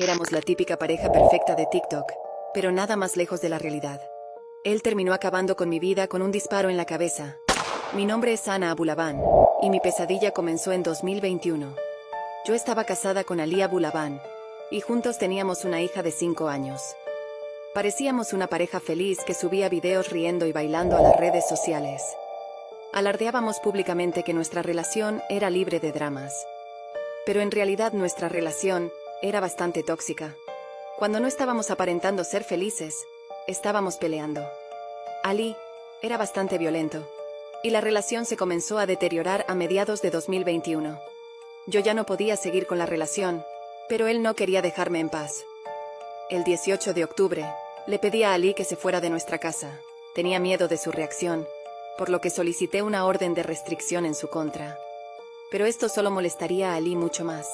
Éramos la típica pareja perfecta de TikTok, pero nada más lejos de la realidad. Él terminó acabando con mi vida con un disparo en la cabeza. Mi nombre es Ana Abulaban, y mi pesadilla comenzó en 2021. Yo estaba casada con Ali Abulaban, y juntos teníamos una hija de 5 años. Parecíamos una pareja feliz que subía videos riendo y bailando a las redes sociales. Alardeábamos públicamente que nuestra relación era libre de dramas. Pero en realidad nuestra relación era bastante tóxica. Cuando no estábamos aparentando ser felices, estábamos peleando. Ali era bastante violento, y la relación se comenzó a deteriorar a mediados de 2021. Yo ya no podía seguir con la relación, pero él no quería dejarme en paz. El 18 de octubre, le pedí a Ali que se fuera de nuestra casa. Tenía miedo de su reacción, por lo que solicité una orden de restricción en su contra. Pero esto solo molestaría a Ali mucho más.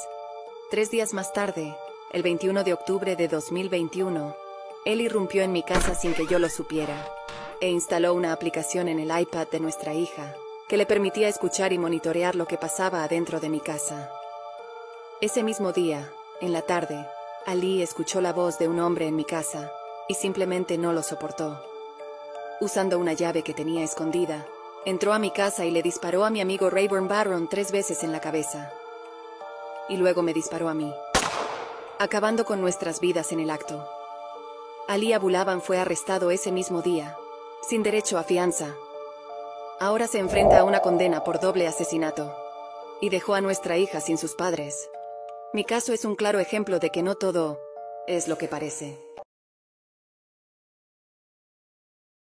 Tres días más tarde, el 21 de octubre de 2021, él irrumpió en mi casa sin que yo lo supiera, e instaló una aplicación en el iPad de nuestra hija, que le permitía escuchar y monitorear lo que pasaba adentro de mi casa. Ese mismo día, en la tarde, Ali escuchó la voz de un hombre en mi casa, y simplemente no lo soportó. Usando una llave que tenía escondida, entró a mi casa y le disparó a mi amigo Rayburn Barron tres veces en la cabeza. Y luego me disparó a mí, acabando con nuestras vidas en el acto. Ali Abulaban fue arrestado ese mismo día, sin derecho a fianza. Ahora se enfrenta a una condena por doble asesinato. Y dejó a nuestra hija sin sus padres. Mi caso es un claro ejemplo de que no todo es lo que parece.